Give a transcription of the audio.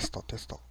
テストテスト。